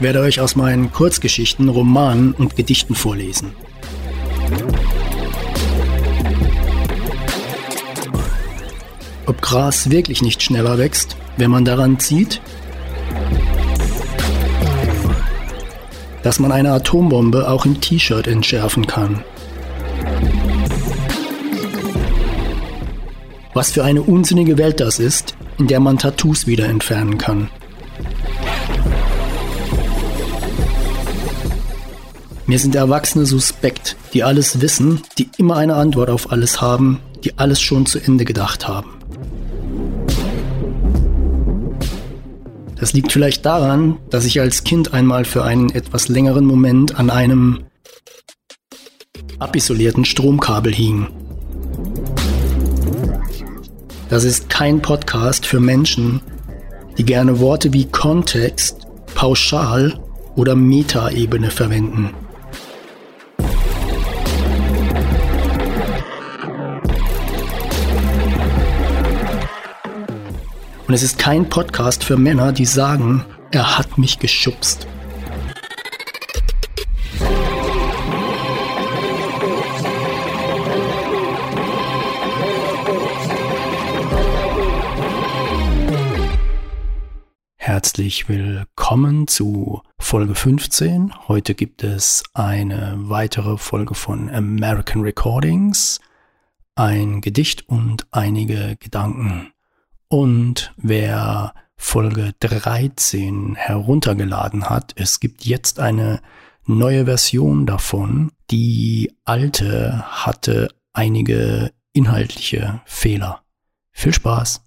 Ich werde euch aus meinen Kurzgeschichten, Romanen und Gedichten vorlesen. Ob Gras wirklich nicht schneller wächst, wenn man daran zieht? Dass man eine Atombombe auch im T-Shirt entschärfen kann. Was für eine unsinnige Welt das ist, in der man Tattoos wieder entfernen kann. Mir sind Erwachsene suspekt, die alles wissen, die immer eine Antwort auf alles haben, die alles schon zu Ende gedacht haben. Das liegt vielleicht daran, dass ich als Kind einmal für einen etwas längeren Moment an einem abisolierten Stromkabel hing. Das ist kein Podcast für Menschen, die gerne Worte wie Kontext, Pauschal oder Metaebene verwenden. Und es ist kein Podcast für Männer, die sagen, er hat mich geschubst. Herzlich willkommen zu Folge 15. Heute gibt es eine weitere Folge von American Recordings, ein Gedicht und einige Gedanken. Und wer Folge 13 heruntergeladen hat, es gibt jetzt eine neue Version davon. Die alte hatte einige inhaltliche Fehler. Viel Spaß!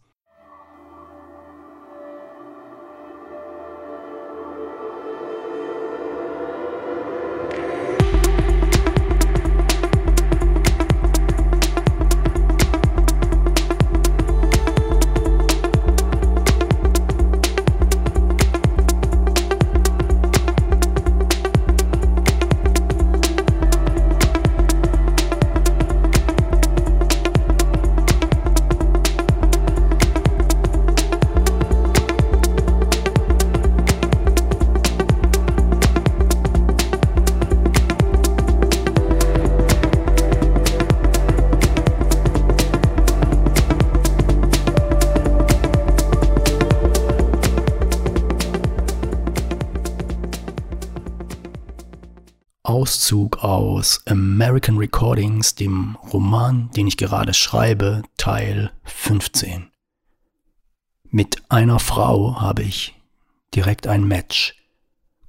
Aus American Recordings, dem Roman, den ich gerade schreibe, Teil 15. Mit einer Frau habe ich direkt ein Match.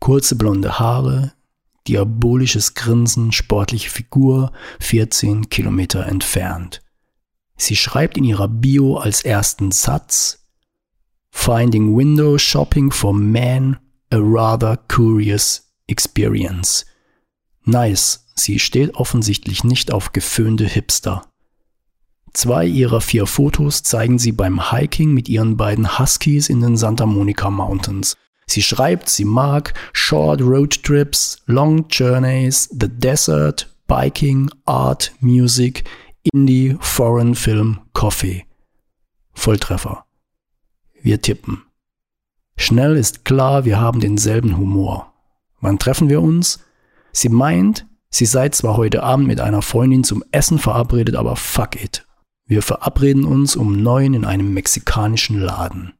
Kurze blonde Haare, diabolisches Grinsen, sportliche Figur, 14 Kilometer entfernt. Sie schreibt in ihrer Bio als ersten Satz Finding Window Shopping for Men, a rather curious experience. Nice, sie steht offensichtlich nicht auf geföhnte Hipster. Zwei ihrer vier Fotos zeigen sie beim Hiking mit ihren beiden Huskies in den Santa Monica Mountains. Sie schreibt, sie mag Short Road Trips, Long Journeys, The Desert, Biking, Art, Music, Indie, Foreign Film, Coffee. Volltreffer. Wir tippen. Schnell ist klar, wir haben denselben Humor. Wann treffen wir uns? Sie meint, sie sei zwar heute Abend mit einer Freundin zum Essen verabredet, aber fuck it. Wir verabreden uns um neun in einem mexikanischen Laden.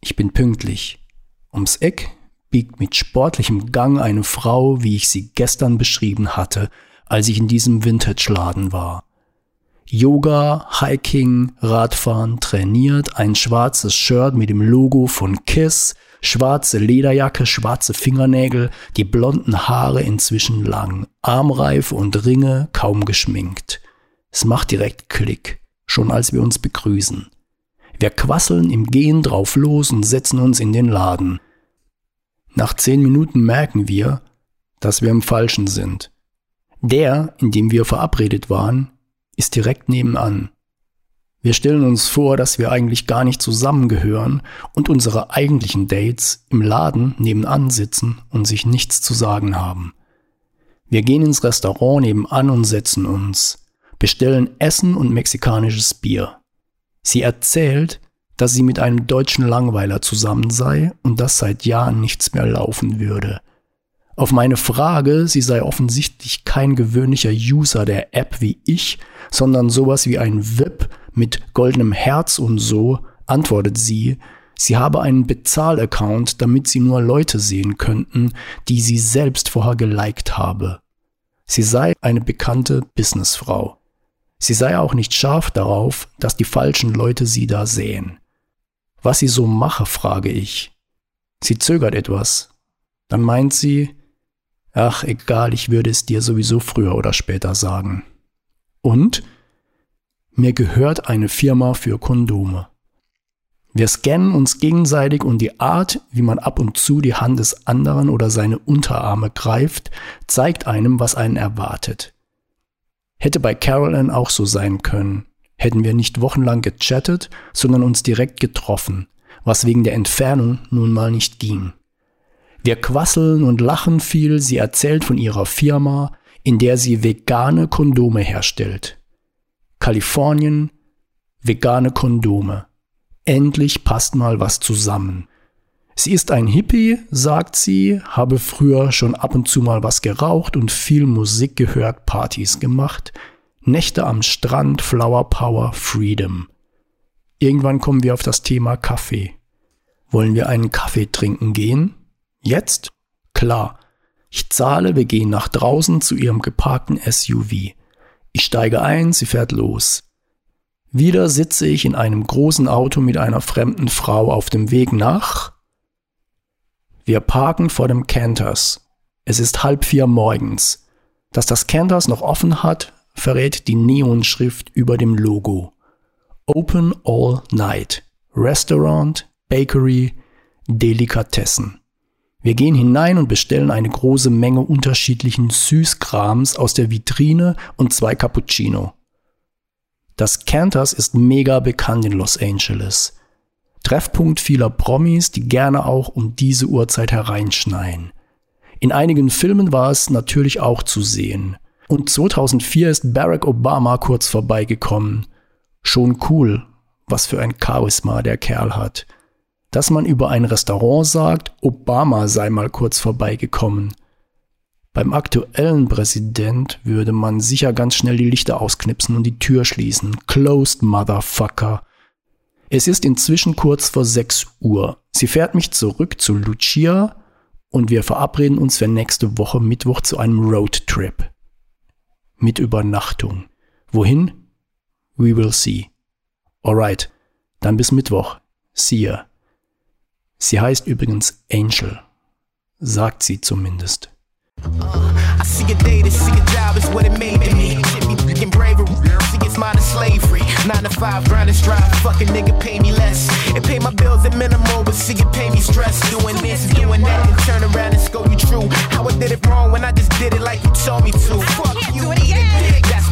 Ich bin pünktlich. Ums Eck biegt mit sportlichem Gang eine Frau, wie ich sie gestern beschrieben hatte, als ich in diesem Vintage-Laden war. Yoga, Hiking, Radfahren, trainiert, ein schwarzes Shirt mit dem Logo von Kiss, schwarze Lederjacke, schwarze Fingernägel, die blonden Haare inzwischen lang, Armreif und Ringe kaum geschminkt. Es macht direkt Klick, schon als wir uns begrüßen. Wir quasseln im Gehen drauf los und setzen uns in den Laden. Nach zehn Minuten merken wir, dass wir im Falschen sind. Der, in dem wir verabredet waren, ist direkt nebenan. Wir stellen uns vor, dass wir eigentlich gar nicht zusammengehören und unsere eigentlichen Dates im Laden nebenan sitzen und sich nichts zu sagen haben. Wir gehen ins Restaurant nebenan und setzen uns, bestellen Essen und mexikanisches Bier. Sie erzählt, dass sie mit einem deutschen Langweiler zusammen sei und dass seit Jahren nichts mehr laufen würde. Auf meine Frage, sie sei offensichtlich kein gewöhnlicher User der App wie ich, sondern sowas wie ein VIP mit goldenem Herz und so, antwortet sie, sie habe einen Bezahlaccount, damit sie nur Leute sehen könnten, die sie selbst vorher geliked habe. Sie sei eine bekannte Businessfrau. Sie sei auch nicht scharf darauf, dass die falschen Leute sie da sehen. Was sie so mache, frage ich. Sie zögert etwas. Dann meint sie, ach egal, ich würde es dir sowieso früher oder später sagen. Und mir gehört eine Firma für Kondome. Wir scannen uns gegenseitig und die Art, wie man ab und zu die Hand des anderen oder seine Unterarme greift, zeigt einem, was einen erwartet. Hätte bei Carolyn auch so sein können, hätten wir nicht wochenlang gechattet, sondern uns direkt getroffen, was wegen der Entfernung nun mal nicht ging. Wir quasseln und lachen viel, sie erzählt von ihrer Firma, in der sie vegane Kondome herstellt. Kalifornien, vegane Kondome. Endlich passt mal was zusammen. Sie ist ein Hippie, sagt sie, habe früher schon ab und zu mal was geraucht und viel Musik gehört, Partys gemacht. Nächte am Strand, Flower Power, Freedom. Irgendwann kommen wir auf das Thema Kaffee. Wollen wir einen Kaffee trinken gehen? Jetzt? Klar. Ich zahle, wir gehen nach draußen zu ihrem geparkten SUV. Ich steige ein, sie fährt los. Wieder sitze ich in einem großen Auto mit einer fremden Frau auf dem Weg nach. Wir parken vor dem Cantors. Es ist halb vier morgens. Dass das Cantors noch offen hat, verrät die Neonschrift über dem Logo. Open All Night. Restaurant, Bakery, Delikatessen. Wir gehen hinein und bestellen eine große Menge unterschiedlichen Süßkrams aus der Vitrine und zwei Cappuccino. Das Cantors ist mega bekannt in Los Angeles. Treffpunkt vieler Promis, die gerne auch um diese Uhrzeit hereinschneien. In einigen Filmen war es natürlich auch zu sehen. Und 2004 ist Barack Obama kurz vorbeigekommen. Schon cool, was für ein Charisma der Kerl hat dass man über ein Restaurant sagt, Obama sei mal kurz vorbeigekommen. Beim aktuellen Präsident würde man sicher ganz schnell die Lichter ausknipsen und die Tür schließen. Closed, Motherfucker. Es ist inzwischen kurz vor 6 Uhr. Sie fährt mich zurück zu Lucia und wir verabreden uns für nächste Woche Mittwoch zu einem Roadtrip. Mit Übernachtung. Wohin? We will see. Alright, dann bis Mittwoch. See ya. Sie heißt übrigens Angel, sagt sie zumindest.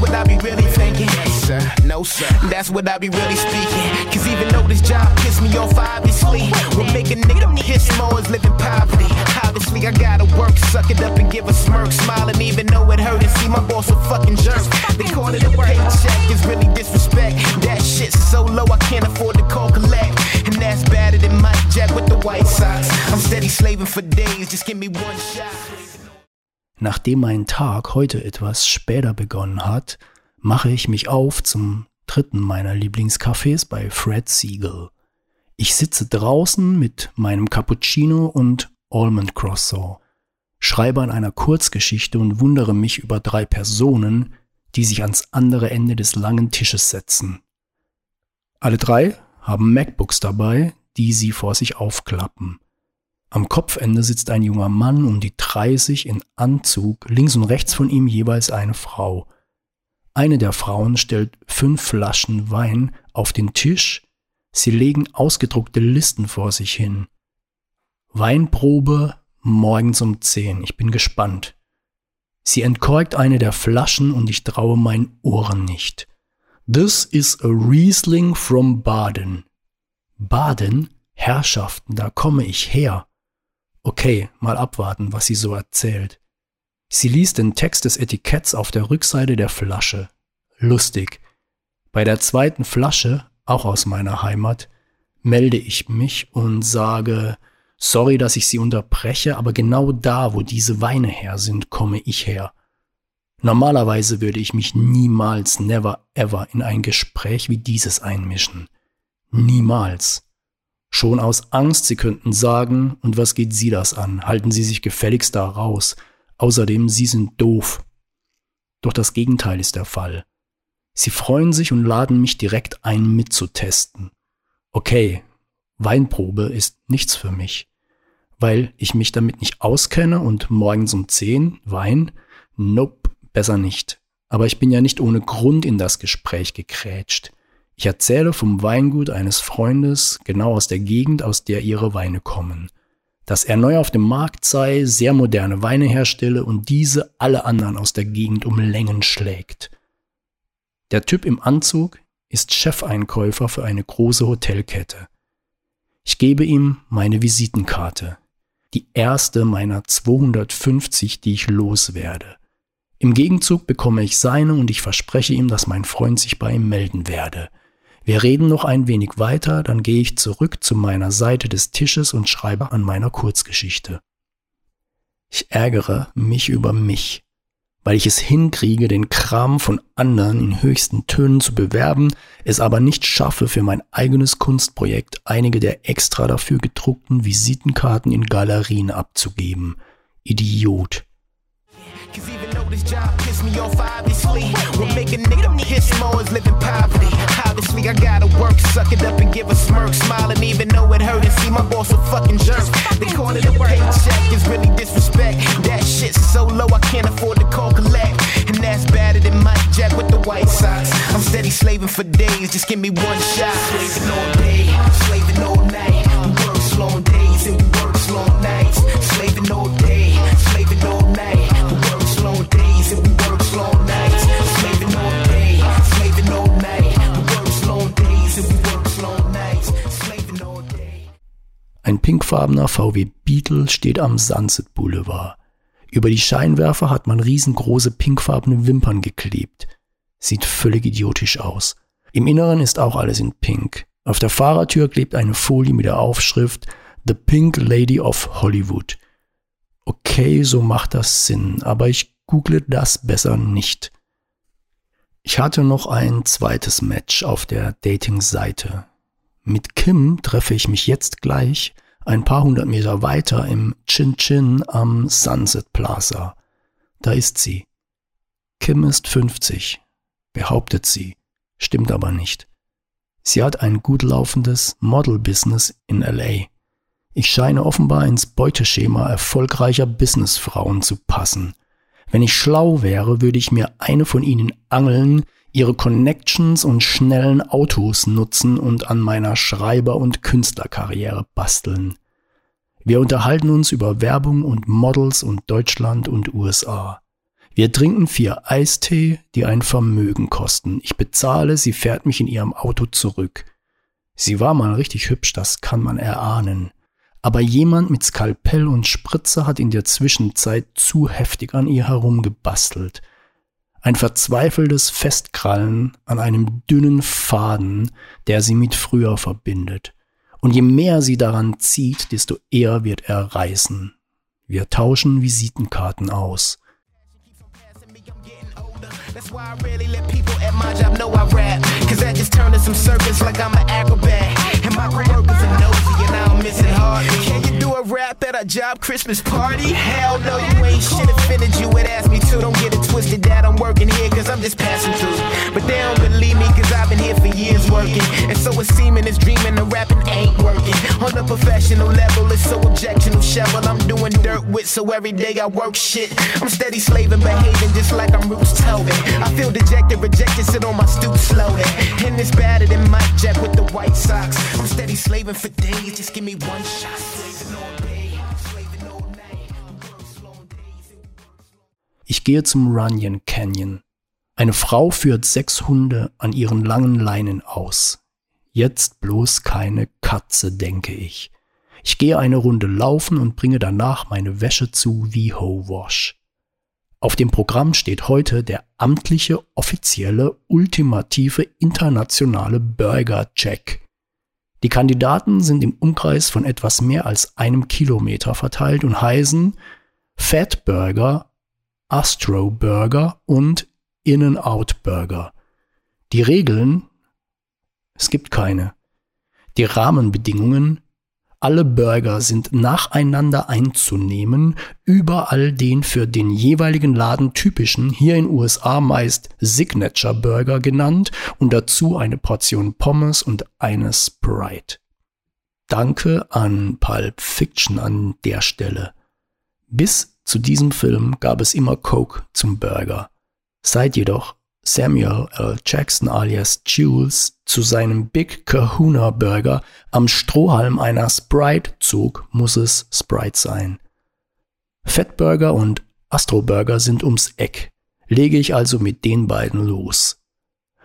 What it made to me. Freaking bravery, see it's mine is slavery. Nine to five, grind and strive, fucking nigga pay me less. It pay my bills at minimal, but see it pay me stress. Doing this, doing that, and turn around and scope you true. How I did it wrong when I just did it like you told me to. Fuck you, eat it dick. That's what I be really thinking. Yes, sir. No, sir. That's what I be really speaking. Cause even though this job pissed me off, obviously, what make a nigga piss more is living poverty. Obviously, I gotta work, suck it up and give a smirk. Smiling even though it hurt and see my boss a fucking jerk. They call it a paycheck, is really disrespect. That shit's so low, I can't afford to call collect. And that's better than Mike Jack with the White Sox. I'm steady slaving for days, just give me one shot. Nachdem mein Tag heute etwas später begonnen hat, mache ich mich auf zum dritten meiner Lieblingscafés bei Fred Siegel. Ich sitze draußen mit meinem Cappuccino und Almond Croissant, schreibe an einer Kurzgeschichte und wundere mich über drei Personen, die sich ans andere Ende des langen Tisches setzen. Alle drei haben MacBooks dabei, die sie vor sich aufklappen. Am Kopfende sitzt ein junger Mann um die 30 in Anzug, links und rechts von ihm jeweils eine Frau. Eine der Frauen stellt fünf Flaschen Wein auf den Tisch, sie legen ausgedruckte Listen vor sich hin. Weinprobe morgens um 10, ich bin gespannt. Sie entkorkt eine der Flaschen und ich traue meinen Ohren nicht. This is a Riesling from Baden. Baden? Herrschaften, da komme ich her. Okay, mal abwarten, was sie so erzählt. Sie liest den Text des Etiketts auf der Rückseite der Flasche. Lustig. Bei der zweiten Flasche, auch aus meiner Heimat, melde ich mich und sage, sorry, dass ich Sie unterbreche, aber genau da, wo diese Weine her sind, komme ich her. Normalerweise würde ich mich niemals, never ever in ein Gespräch wie dieses einmischen. Niemals. Schon aus Angst, Sie könnten sagen, und was geht Sie das an? Halten Sie sich gefälligst da raus. Außerdem, Sie sind doof. Doch das Gegenteil ist der Fall. Sie freuen sich und laden mich direkt ein, mitzutesten. Okay, Weinprobe ist nichts für mich, weil ich mich damit nicht auskenne und morgens um 10 Wein? Nope, besser nicht. Aber ich bin ja nicht ohne Grund in das Gespräch gekrätscht. Ich erzähle vom Weingut eines Freundes, genau aus der Gegend, aus der ihre Weine kommen. Dass er neu auf dem Markt sei, sehr moderne Weine herstelle und diese alle anderen aus der Gegend um Längen schlägt. Der Typ im Anzug ist Chefeinkäufer für eine große Hotelkette. Ich gebe ihm meine Visitenkarte, die erste meiner 250, die ich loswerde. Im Gegenzug bekomme ich seine und ich verspreche ihm, dass mein Freund sich bei ihm melden werde. Wir reden noch ein wenig weiter, dann gehe ich zurück zu meiner Seite des Tisches und schreibe an meiner Kurzgeschichte. Ich ärgere mich über mich weil ich es hinkriege, den Kram von anderen in höchsten Tönen zu bewerben, es aber nicht schaffe, für mein eigenes Kunstprojekt einige der extra dafür gedruckten Visitenkarten in Galerien abzugeben. Idiot. This job piss me off, obviously. Make a nigga piss more is living poverty. Obviously, I gotta work, suck it up and give a smirk, smile, and even though it hurt and see my boss a fucking jerk. They call it a paycheck, is really disrespect. That shit's so low, I can't afford to call collect. And that's better than Mike Jack with the White socks. I'm steady slaving for days, just give me one shot. Slaving all day, slaving all night. We work slow days and we work slow nights. Slaving all day, Ein pinkfarbener VW Beetle steht am Sunset Boulevard. Über die Scheinwerfer hat man riesengroße pinkfarbene Wimpern geklebt. Sieht völlig idiotisch aus. Im Inneren ist auch alles in Pink. Auf der Fahrertür klebt eine Folie mit der Aufschrift The Pink Lady of Hollywood. Okay, so macht das Sinn, aber ich google das besser nicht. Ich hatte noch ein zweites Match auf der Dating-Seite. Mit Kim treffe ich mich jetzt gleich ein paar hundert Meter weiter im Chin Chin am Sunset Plaza. Da ist sie. Kim ist 50, behauptet sie, stimmt aber nicht. Sie hat ein gut laufendes Model-Business in LA. Ich scheine offenbar ins Beuteschema erfolgreicher Businessfrauen zu passen. Wenn ich schlau wäre, würde ich mir eine von ihnen angeln, ihre Connections und schnellen Autos nutzen und an meiner Schreiber- und Künstlerkarriere basteln. Wir unterhalten uns über Werbung und Models und Deutschland und USA. Wir trinken vier Eistee, die ein Vermögen kosten. Ich bezahle, sie fährt mich in ihrem Auto zurück. Sie war mal richtig hübsch, das kann man erahnen. Aber jemand mit Skalpell und Spritze hat in der Zwischenzeit zu heftig an ihr herumgebastelt ein verzweifeltes Festkrallen an einem dünnen Faden, der sie mit früher verbindet. Und je mehr sie daran zieht, desto eher wird er reißen. Wir tauschen Visitenkarten aus. That's why I rarely let people at my job know I rap. Cause that just turned to some circus like I'm an acrobat. And my coworkers and Don't hard. Can you do a rap at a job Christmas party? Hell no, you ain't shit offended you would ask me to. Don't get it twisted that I'm working here cause I'm just passing through. But they don't believe me cause I've been here for years working. And so it's seeming it's dreaming the rapping ain't working. On a professional level, it's so objectional shovel. I'm doing dirt with, so every day I work shit. I'm steady slaving, behaving just like I'm Roots Tobin. I feel dejected, rejected, sit on my stoop slowly. And it's better than Mike Jack with the White socks. I'm steady slaving for days, just give me one shot. Ich gehe zum Runyon Canyon. Eine Frau führt sechs Hunde an ihren langen Leinen aus. Jetzt bloß keine Katze, denke ich. Ich gehe eine Runde laufen und bringe danach meine Wäsche zu wie Ho Wash. Auf dem Programm steht heute der amtliche, offizielle, ultimative internationale Burger Check. Die Kandidaten sind im Umkreis von etwas mehr als einem Kilometer verteilt und heißen Fat Burger, Astro Burger und In-N-Out Burger. Die Regeln? Es gibt keine. Die Rahmenbedingungen alle Burger sind nacheinander einzunehmen, überall den für den jeweiligen Laden typischen, hier in USA meist Signature Burger genannt und dazu eine Portion Pommes und eine Sprite. Danke an Pulp Fiction an der Stelle. Bis zu diesem Film gab es immer Coke zum Burger. Seit jedoch Samuel L. Jackson alias Jules zu seinem Big Kahuna Burger am Strohhalm einer Sprite zog, muss es Sprite sein. Fettburger und Astroburger sind ums Eck, lege ich also mit den beiden los.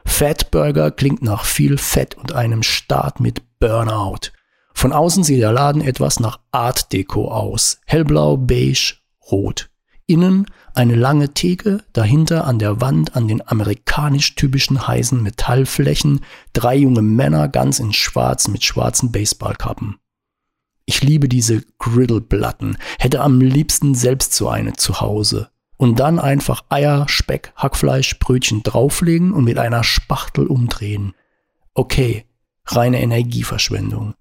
Fatburger klingt nach viel Fett und einem Start mit Burnout. Von außen sieht der Laden etwas nach Art Deco aus. Hellblau, beige, rot. Innen eine lange Theke, dahinter an der Wand an den amerikanisch typischen heißen Metallflächen drei junge Männer ganz in schwarz mit schwarzen Baseballkappen. Ich liebe diese Griddleplatten, hätte am liebsten selbst so eine zu Hause. Und dann einfach Eier, Speck, Hackfleisch, Brötchen drauflegen und mit einer Spachtel umdrehen. Okay, reine Energieverschwendung.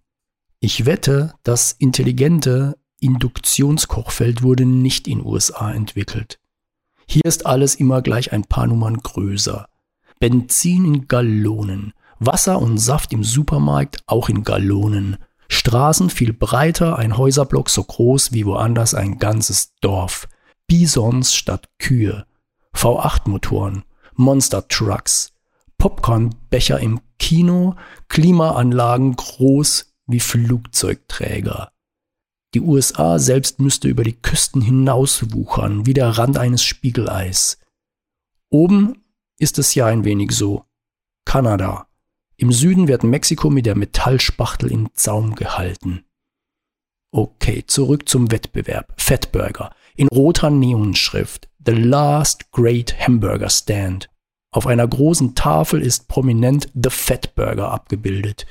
Ich wette, das intelligente Induktionskochfeld wurde nicht in USA entwickelt. Hier ist alles immer gleich ein paar Nummern größer. Benzin in Gallonen, Wasser und Saft im Supermarkt auch in Gallonen, Straßen viel breiter, ein Häuserblock so groß wie woanders ein ganzes Dorf, Bisons statt Kühe, V8-Motoren, Monster-Trucks, Popcornbecher im Kino, Klimaanlagen groß wie Flugzeugträger. Die USA selbst müsste über die Küsten hinauswuchern, wie der Rand eines Spiegeleis. Oben ist es ja ein wenig so. Kanada. Im Süden wird Mexiko mit der Metallspachtel in Zaum gehalten. Okay, zurück zum Wettbewerb. Fatburger. In roter Neonschrift. The Last Great Hamburger Stand. Auf einer großen Tafel ist prominent The Fatburger abgebildet.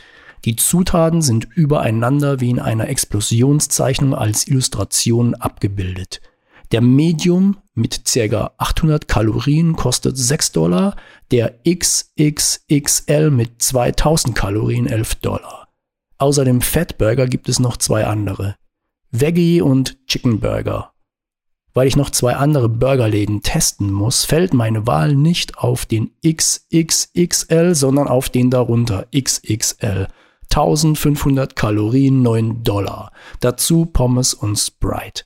Die Zutaten sind übereinander wie in einer Explosionszeichnung als Illustration abgebildet. Der Medium mit ca. 800 Kalorien kostet 6 Dollar, der XXXL mit 2000 Kalorien 11 Dollar. Außer dem Fatburger gibt es noch zwei andere. Veggie und Chicken Burger. Weil ich noch zwei andere Burgerläden testen muss, fällt meine Wahl nicht auf den XXXL, sondern auf den darunter XXL. 1500 Kalorien, 9 Dollar. Dazu Pommes und Sprite.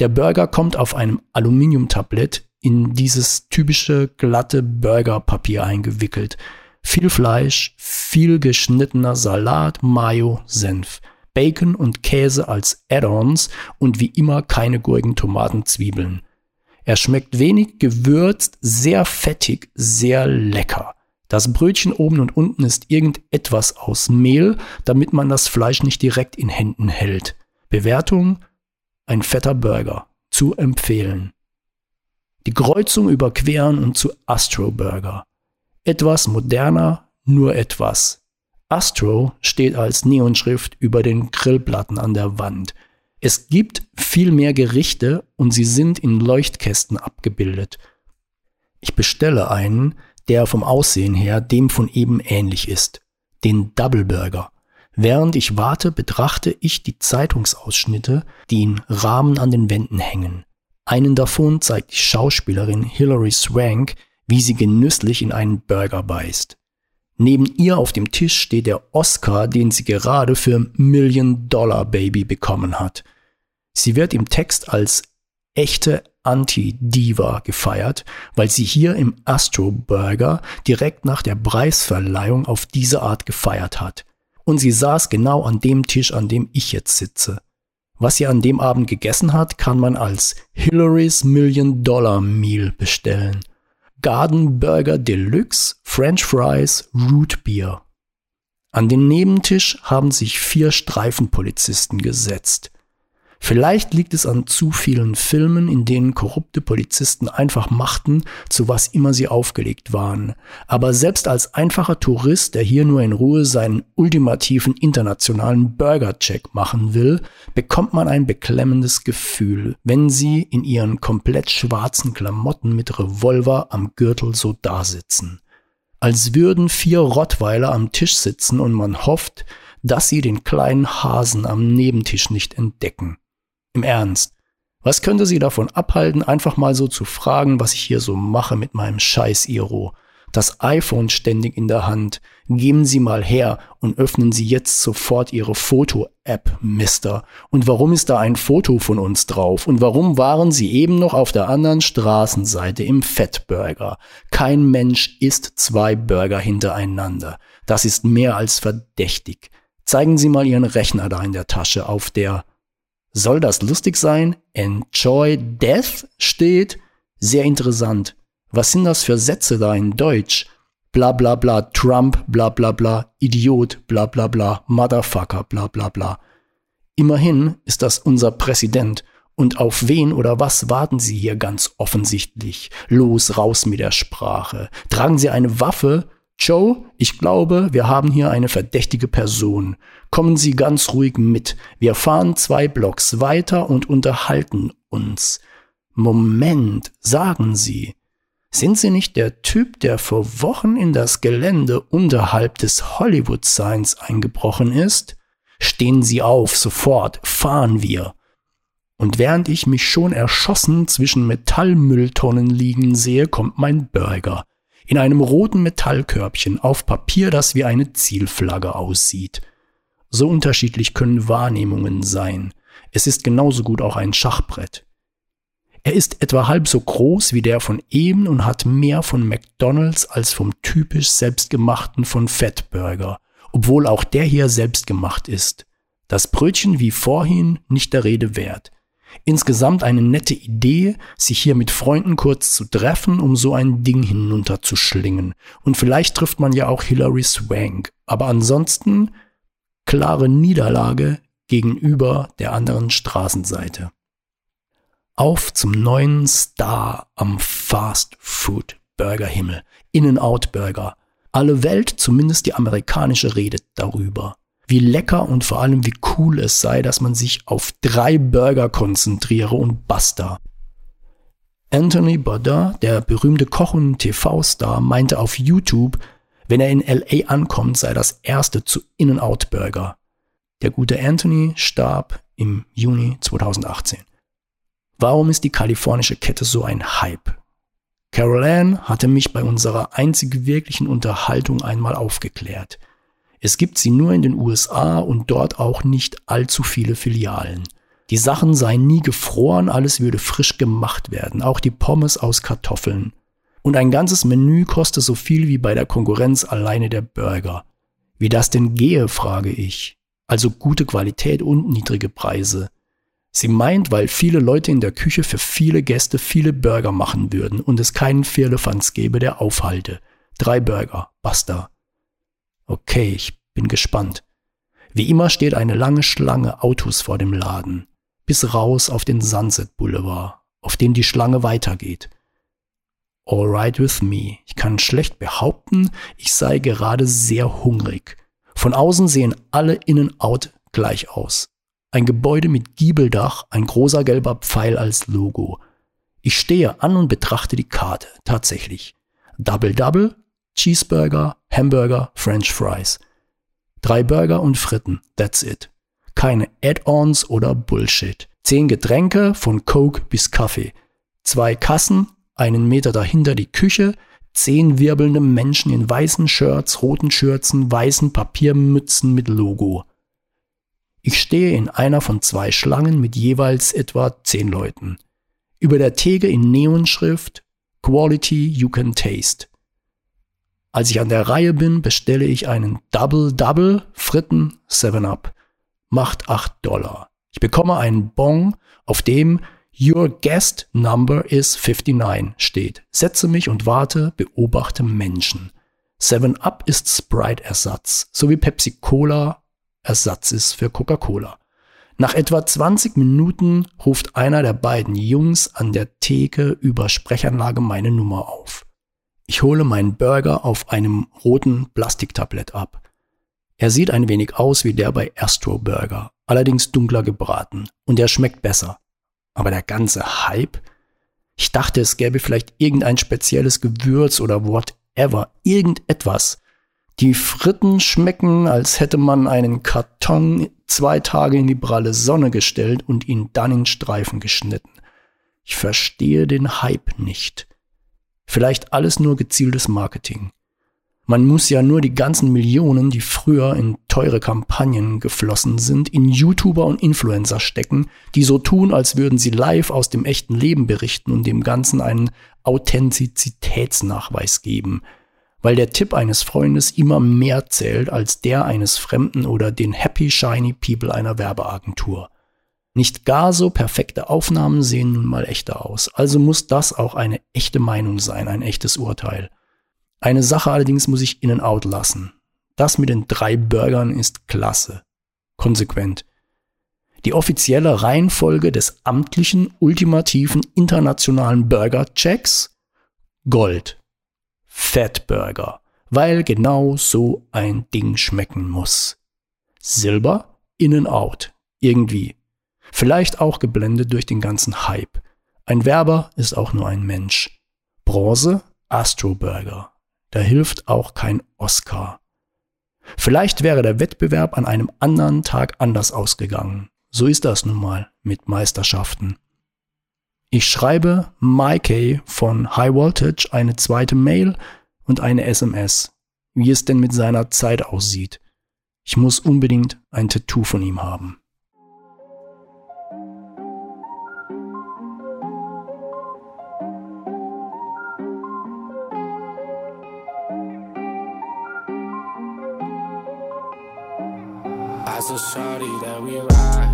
Der Burger kommt auf einem Aluminiumtablett in dieses typische glatte Burgerpapier eingewickelt. Viel Fleisch, viel geschnittener Salat, Mayo, Senf, Bacon und Käse als Add-ons und wie immer keine Gurken, Tomaten, Zwiebeln. Er schmeckt wenig gewürzt, sehr fettig, sehr lecker. Das Brötchen oben und unten ist irgendetwas aus Mehl, damit man das Fleisch nicht direkt in Händen hält. Bewertung: ein fetter Burger. Zu empfehlen. Die Kreuzung überqueren und zu Astro Burger. Etwas moderner, nur etwas. Astro steht als Neonschrift über den Grillplatten an der Wand. Es gibt viel mehr Gerichte und sie sind in Leuchtkästen abgebildet. Ich bestelle einen, der vom Aussehen her dem von eben ähnlich ist, den Double Burger. Während ich warte, betrachte ich die Zeitungsausschnitte, die in Rahmen an den Wänden hängen. Einen davon zeigt die Schauspielerin Hilary Swank, wie sie genüsslich in einen Burger beißt. Neben ihr auf dem Tisch steht der Oscar, den sie gerade für Million Dollar Baby bekommen hat. Sie wird im Text als echte Anti-Diva gefeiert, weil sie hier im Astro Burger direkt nach der Preisverleihung auf diese Art gefeiert hat. Und sie saß genau an dem Tisch, an dem ich jetzt sitze. Was sie an dem Abend gegessen hat, kann man als Hillary's Million Dollar Meal bestellen. Garden Burger Deluxe, French Fries, Root Beer. An den Nebentisch haben sich vier Streifenpolizisten gesetzt. Vielleicht liegt es an zu vielen Filmen, in denen korrupte Polizisten einfach machten, zu was immer sie aufgelegt waren. Aber selbst als einfacher Tourist, der hier nur in Ruhe seinen ultimativen internationalen Burger-Check machen will, bekommt man ein beklemmendes Gefühl, wenn sie in ihren komplett schwarzen Klamotten mit Revolver am Gürtel so dasitzen. Als würden vier Rottweiler am Tisch sitzen und man hofft, dass sie den kleinen Hasen am Nebentisch nicht entdecken. Im Ernst. Was könnte Sie davon abhalten, einfach mal so zu fragen, was ich hier so mache mit meinem scheiß Iro? Das iPhone ständig in der Hand. Geben Sie mal her und öffnen Sie jetzt sofort Ihre Foto-App, Mister. Und warum ist da ein Foto von uns drauf? Und warum waren Sie eben noch auf der anderen Straßenseite im Fettburger? Kein Mensch isst zwei Burger hintereinander. Das ist mehr als verdächtig. Zeigen Sie mal Ihren Rechner da in der Tasche auf der soll das lustig sein? Enjoy Death steht. Sehr interessant. Was sind das für Sätze da in Deutsch? Bla bla bla, Trump, bla bla bla, Idiot, bla bla bla, Motherfucker, bla bla bla. Immerhin ist das unser Präsident. Und auf wen oder was warten Sie hier ganz offensichtlich? Los, raus mit der Sprache. Tragen Sie eine Waffe? Joe, ich glaube, wir haben hier eine verdächtige Person. Kommen Sie ganz ruhig mit. Wir fahren zwei Blocks weiter und unterhalten uns. Moment, sagen Sie. Sind Sie nicht der Typ, der vor Wochen in das Gelände unterhalb des Hollywood Signs eingebrochen ist? Stehen Sie auf, sofort, fahren wir. Und während ich mich schon erschossen zwischen Metallmülltonnen liegen sehe, kommt mein Burger in einem roten Metallkörbchen auf Papier, das wie eine Zielflagge aussieht. So unterschiedlich können Wahrnehmungen sein. Es ist genauso gut auch ein Schachbrett. Er ist etwa halb so groß wie der von eben und hat mehr von McDonald's als vom typisch selbstgemachten von Fettburger, obwohl auch der hier selbstgemacht ist. Das Brötchen wie vorhin nicht der Rede wert. Insgesamt eine nette Idee, sich hier mit Freunden kurz zu treffen, um so ein Ding hinunterzuschlingen. Und vielleicht trifft man ja auch Hilary Swank. Aber ansonsten klare Niederlage gegenüber der anderen Straßenseite. Auf zum neuen Star am Fast Food Burger Himmel. In-N-Out Burger. Alle Welt, zumindest die amerikanische, redet darüber wie lecker und vor allem wie cool es sei, dass man sich auf drei Burger konzentriere und basta. Anthony Bourdain, der berühmte Koch und TV-Star, meinte auf YouTube, wenn er in LA ankommt, sei das erste zu In-N-Out Burger. Der gute Anthony starb im Juni 2018. Warum ist die kalifornische Kette so ein Hype? Carol Ann hatte mich bei unserer einzig wirklichen Unterhaltung einmal aufgeklärt. Es gibt sie nur in den USA und dort auch nicht allzu viele Filialen. Die Sachen seien nie gefroren, alles würde frisch gemacht werden, auch die Pommes aus Kartoffeln. Und ein ganzes Menü koste so viel wie bei der Konkurrenz alleine der Burger. Wie das denn gehe, frage ich. Also gute Qualität und niedrige Preise. Sie meint, weil viele Leute in der Küche für viele Gäste viele Burger machen würden und es keinen Firlefanz gäbe, der aufhalte. Drei Burger, basta. Okay, ich bin gespannt. Wie immer steht eine lange Schlange Autos vor dem Laden, bis raus auf den Sunset Boulevard, auf dem die Schlange weitergeht. Alright with me. Ich kann schlecht behaupten, ich sei gerade sehr hungrig. Von außen sehen alle Innen-Out gleich aus. Ein Gebäude mit Giebeldach, ein großer gelber Pfeil als Logo. Ich stehe an und betrachte die Karte. Tatsächlich. Double Double, Cheeseburger, Hamburger, French Fries. Drei Burger und Fritten, that's it. Keine Add-ons oder Bullshit. Zehn Getränke von Coke bis Kaffee. Zwei Kassen, einen Meter dahinter die Küche, zehn wirbelnde Menschen in weißen Shirts, roten Schürzen, weißen Papiermützen mit Logo. Ich stehe in einer von zwei Schlangen mit jeweils etwa zehn Leuten. Über der Theke in Neonschrift Quality you can taste. Als ich an der Reihe bin, bestelle ich einen Double Double Fritten 7 Up. Macht 8 Dollar. Ich bekomme einen Bon, auf dem Your guest number is 59 steht. Setze mich und warte, beobachte Menschen. 7 Up ist Sprite-Ersatz, so wie Pepsi Cola Ersatz ist für Coca-Cola. Nach etwa 20 Minuten ruft einer der beiden Jungs an der Theke über Sprechanlage meine Nummer auf. Ich hole meinen Burger auf einem roten Plastiktablett ab. Er sieht ein wenig aus wie der bei Astro Burger, allerdings dunkler gebraten und er schmeckt besser. Aber der ganze Hype? Ich dachte, es gäbe vielleicht irgendein spezielles Gewürz oder whatever, irgendetwas. Die Fritten schmecken, als hätte man einen Karton zwei Tage in die pralle Sonne gestellt und ihn dann in Streifen geschnitten. Ich verstehe den Hype nicht. Vielleicht alles nur gezieltes Marketing. Man muss ja nur die ganzen Millionen, die früher in teure Kampagnen geflossen sind, in YouTuber und Influencer stecken, die so tun, als würden sie live aus dem echten Leben berichten und dem Ganzen einen Authentizitätsnachweis geben, weil der Tipp eines Freundes immer mehr zählt als der eines Fremden oder den Happy Shiny People einer Werbeagentur. Nicht gar so perfekte Aufnahmen sehen nun mal echter aus, also muss das auch eine echte Meinung sein, ein echtes Urteil. Eine Sache allerdings muss ich innen out lassen. Das mit den drei Burgern ist klasse. Konsequent. Die offizielle Reihenfolge des amtlichen, ultimativen, internationalen Burger-Checks? Gold. Fettburger. Weil genau so ein Ding schmecken muss. Silber? Innen out. Irgendwie. Vielleicht auch geblendet durch den ganzen Hype. Ein Werber ist auch nur ein Mensch. Bronze? Astro Burger. Da hilft auch kein Oscar. Vielleicht wäre der Wettbewerb an einem anderen Tag anders ausgegangen. So ist das nun mal mit Meisterschaften. Ich schreibe Mikey von High Voltage eine zweite Mail und eine SMS, wie es denn mit seiner Zeit aussieht. Ich muss unbedingt ein Tattoo von ihm haben. As a shawty that we ride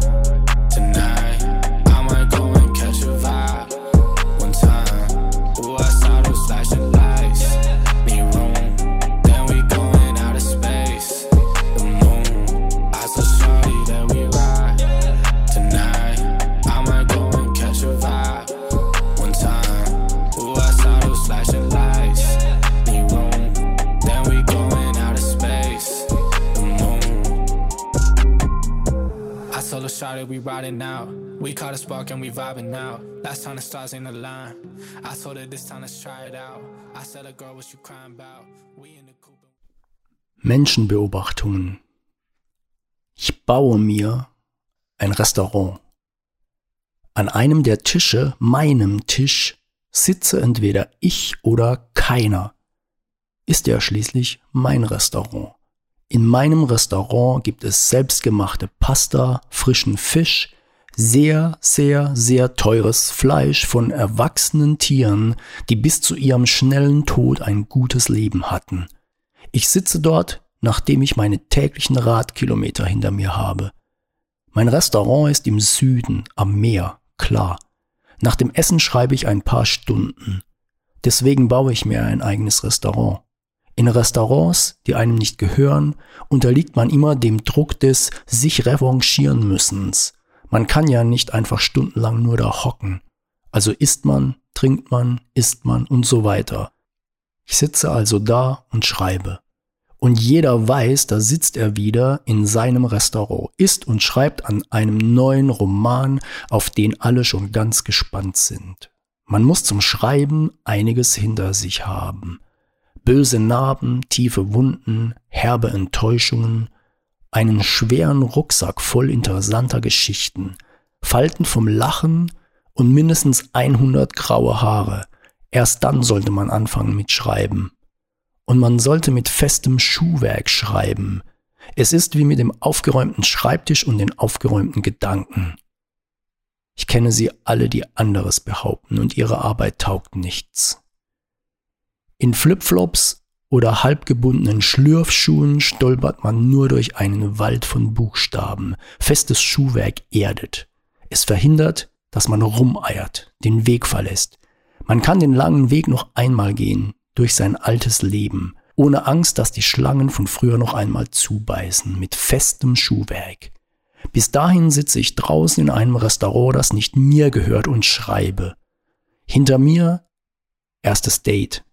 shawty we riding out. We caught a spark and we vibing now. Last time the stars ain't aligned. I told her this time let's try it out. I said, a girl, what you crying about? We in the coupe. Menschenbeobachtungen. Ich baue mir ein Restaurant. An einem der Tische, meinem Tisch, sitze entweder ich oder keiner. Ist ja schließlich mein Restaurant. In meinem Restaurant gibt es selbstgemachte Pasta, frischen Fisch, sehr, sehr, sehr teures Fleisch von erwachsenen Tieren, die bis zu ihrem schnellen Tod ein gutes Leben hatten. Ich sitze dort, nachdem ich meine täglichen Radkilometer hinter mir habe. Mein Restaurant ist im Süden, am Meer, klar. Nach dem Essen schreibe ich ein paar Stunden. Deswegen baue ich mir ein eigenes Restaurant. In Restaurants, die einem nicht gehören, unterliegt man immer dem Druck des sich revanchieren müssens. Man kann ja nicht einfach stundenlang nur da hocken. Also isst man, trinkt man, isst man und so weiter. Ich sitze also da und schreibe. Und jeder weiß, da sitzt er wieder in seinem Restaurant, isst und schreibt an einem neuen Roman, auf den alle schon ganz gespannt sind. Man muss zum Schreiben einiges hinter sich haben. Böse Narben, tiefe Wunden, herbe Enttäuschungen, einen schweren Rucksack voll interessanter Geschichten, Falten vom Lachen und mindestens 100 graue Haare. Erst dann sollte man anfangen mit Schreiben. Und man sollte mit festem Schuhwerk schreiben. Es ist wie mit dem aufgeräumten Schreibtisch und den aufgeräumten Gedanken. Ich kenne sie alle, die anderes behaupten, und ihre Arbeit taugt nichts. In Flipflops oder halbgebundenen Schlürfschuhen stolpert man nur durch einen Wald von Buchstaben. Festes Schuhwerk erdet. Es verhindert, dass man rumeiert, den Weg verlässt. Man kann den langen Weg noch einmal gehen, durch sein altes Leben, ohne Angst, dass die Schlangen von früher noch einmal zubeißen, mit festem Schuhwerk. Bis dahin sitze ich draußen in einem Restaurant, das nicht mir gehört und schreibe. Hinter mir erstes Date.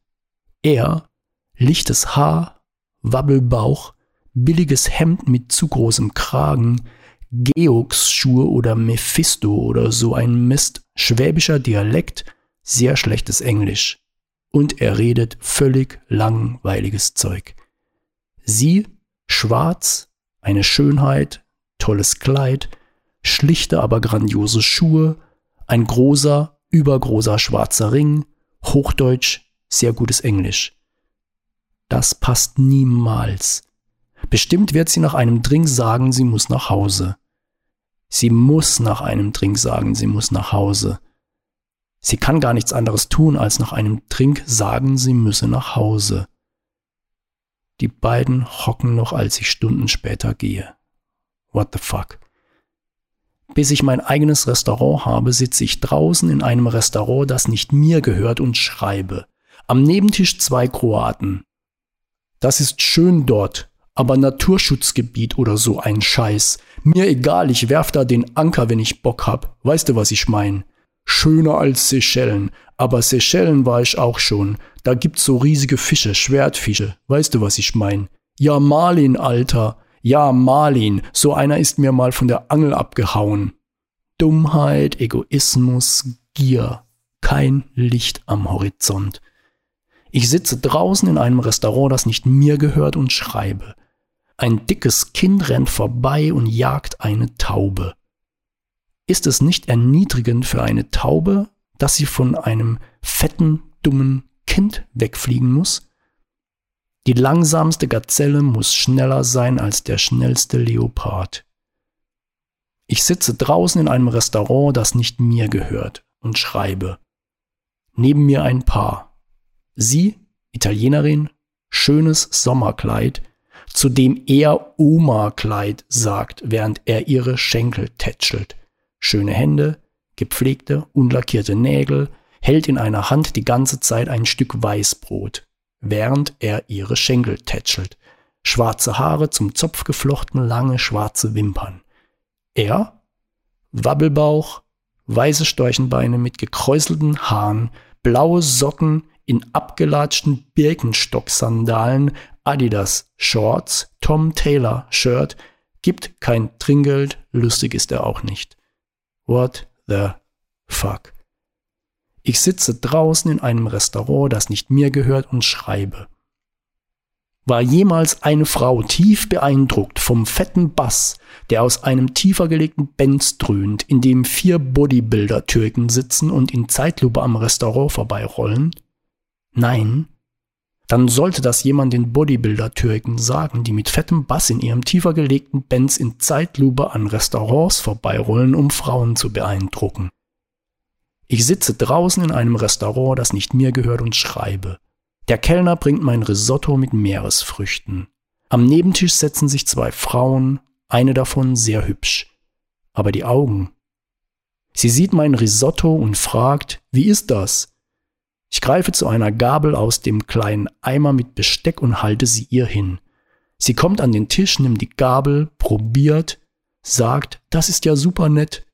Er, lichtes Haar, Wabbelbauch, billiges Hemd mit zu großem Kragen, Geox-Schuhe oder Mephisto oder so ein Mist, schwäbischer Dialekt, sehr schlechtes Englisch. Und er redet völlig langweiliges Zeug. Sie, schwarz, eine Schönheit, tolles Kleid, schlichte aber grandiose Schuhe, ein großer, übergroßer schwarzer Ring, Hochdeutsch, sehr gutes Englisch. Das passt niemals. Bestimmt wird sie nach einem Drink sagen, sie muss nach Hause. Sie muss nach einem Drink sagen, sie muss nach Hause. Sie kann gar nichts anderes tun, als nach einem Trink sagen, sie müsse nach Hause. Die beiden hocken noch, als ich Stunden später gehe. What the fuck? Bis ich mein eigenes Restaurant habe, sitze ich draußen in einem Restaurant, das nicht mir gehört und schreibe. Am Nebentisch zwei Kroaten. Das ist schön dort, aber Naturschutzgebiet oder so ein Scheiß. Mir egal, ich werf da den Anker, wenn ich Bock hab. Weißt du, was ich mein? Schöner als Seychellen. Aber Seychellen war ich auch schon. Da gibt's so riesige Fische, Schwertfische. Weißt du, was ich mein? Ja, Marlin, Alter. Ja, Marlin. So einer ist mir mal von der Angel abgehauen. Dummheit, Egoismus, Gier. Kein Licht am Horizont. Ich sitze draußen in einem Restaurant, das nicht mir gehört und schreibe. Ein dickes Kind rennt vorbei und jagt eine Taube. Ist es nicht erniedrigend für eine Taube, dass sie von einem fetten, dummen Kind wegfliegen muss? Die langsamste Gazelle muss schneller sein als der schnellste Leopard. Ich sitze draußen in einem Restaurant, das nicht mir gehört, und schreibe. Neben mir ein Paar. Sie, Italienerin, schönes Sommerkleid, zu dem er Oma-Kleid sagt, während er ihre Schenkel tätschelt. Schöne Hände, gepflegte, unlackierte Nägel, hält in einer Hand die ganze Zeit ein Stück Weißbrot, während er ihre Schenkel tätschelt. Schwarze Haare zum Zopf geflochten, lange schwarze Wimpern. Er, Wabbelbauch, weiße Storchenbeine mit gekräuselten Haaren, blaue Socken in abgelatschten Birkenstock-Sandalen, Adidas Shorts, Tom Taylor Shirt, gibt kein Trinkgeld, lustig ist er auch nicht. What the fuck? Ich sitze draußen in einem Restaurant, das nicht mir gehört und schreibe. War jemals eine Frau tief beeindruckt vom fetten Bass, der aus einem tiefer gelegten Benz dröhnt, in dem vier Bodybuilder-Türken sitzen und in Zeitlupe am Restaurant vorbeirollen? Nein, dann sollte das jemand den Bodybuilder-Türken sagen, die mit fettem Bass in ihrem tiefer gelegten Benz in Zeitlupe an Restaurants vorbeirollen, um Frauen zu beeindrucken. Ich sitze draußen in einem Restaurant, das nicht mir gehört und schreibe. Der Kellner bringt mein Risotto mit Meeresfrüchten. Am Nebentisch setzen sich zwei Frauen, eine davon sehr hübsch. Aber die Augen. Sie sieht mein Risotto und fragt, wie ist das? Ich greife zu einer Gabel aus dem kleinen Eimer mit Besteck und halte sie ihr hin. Sie kommt an den Tisch, nimmt die Gabel, probiert, sagt, das ist ja super nett,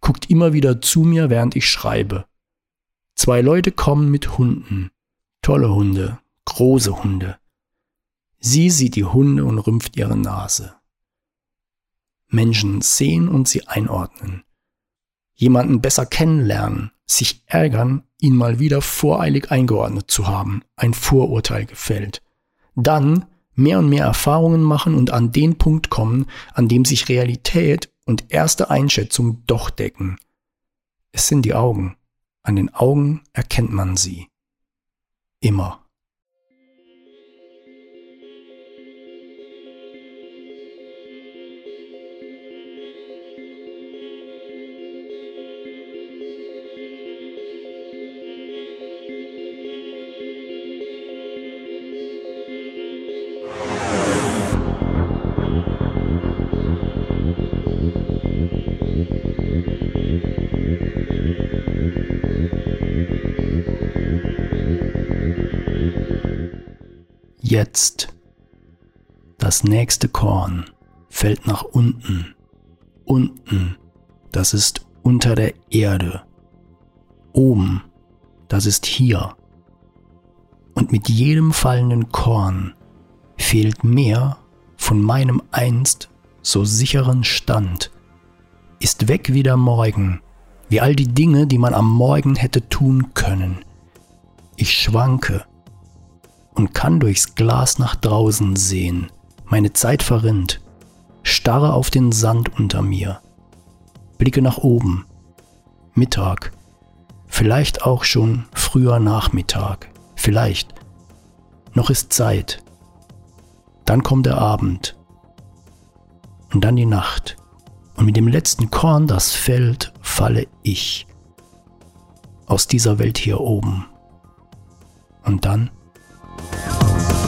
guckt immer wieder zu mir, während ich schreibe. Zwei Leute kommen mit Hunden. Tolle Hunde, große Hunde. Sie sieht die Hunde und rümpft ihre Nase. Menschen sehen und sie einordnen. Jemanden besser kennenlernen, sich ärgern, ihn mal wieder voreilig eingeordnet zu haben, ein Vorurteil gefällt. Dann mehr und mehr Erfahrungen machen und an den Punkt kommen, an dem sich Realität und erste Einschätzung doch decken. Es sind die Augen. An den Augen erkennt man sie. Immer. Jetzt. Das nächste Korn fällt nach unten. unten, das ist unter der Erde. Oben, das ist hier. Und mit jedem fallenden Korn fehlt mehr von meinem einst so sicheren Stand, ist weg wie der Morgen, wie all die Dinge, die man am Morgen hätte tun können. Ich schwanke und kann durchs Glas nach draußen sehen, meine Zeit verrinnt, starre auf den Sand unter mir, blicke nach oben, Mittag, vielleicht auch schon früher Nachmittag, vielleicht, noch ist Zeit, dann kommt der Abend. Und dann die Nacht. Und mit dem letzten Korn, das fällt, falle ich aus dieser Welt hier oben. Und dann Thank you.